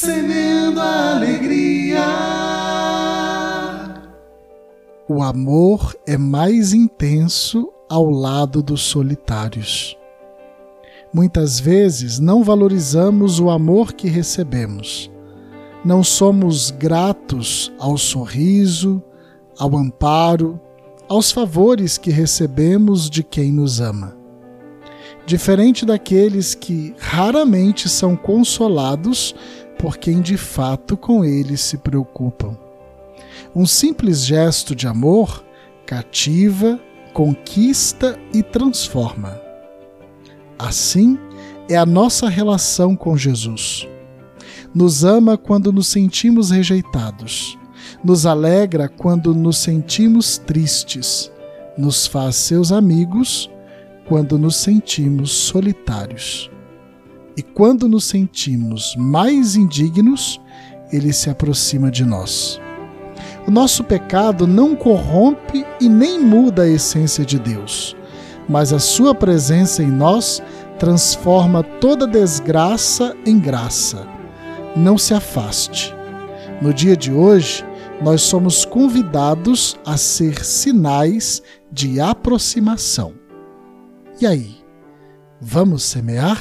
semeando a alegria. O amor é mais intenso ao lado dos solitários. Muitas vezes não valorizamos o amor que recebemos. Não somos gratos ao sorriso, ao amparo, aos favores que recebemos de quem nos ama. Diferente daqueles que raramente são consolados por quem de fato com eles se preocupam. Um simples gesto de amor cativa, conquista e transforma. Assim é a nossa relação com Jesus. Nos ama quando nos sentimos rejeitados, nos alegra quando nos sentimos tristes, nos faz seus amigos quando nos sentimos solitários. E quando nos sentimos mais indignos, ele se aproxima de nós. O nosso pecado não corrompe e nem muda a essência de Deus mas a Sua presença em nós transforma toda desgraça em graça. Não se afaste. No dia de hoje, nós somos convidados a ser sinais de aproximação. E aí, vamos semear?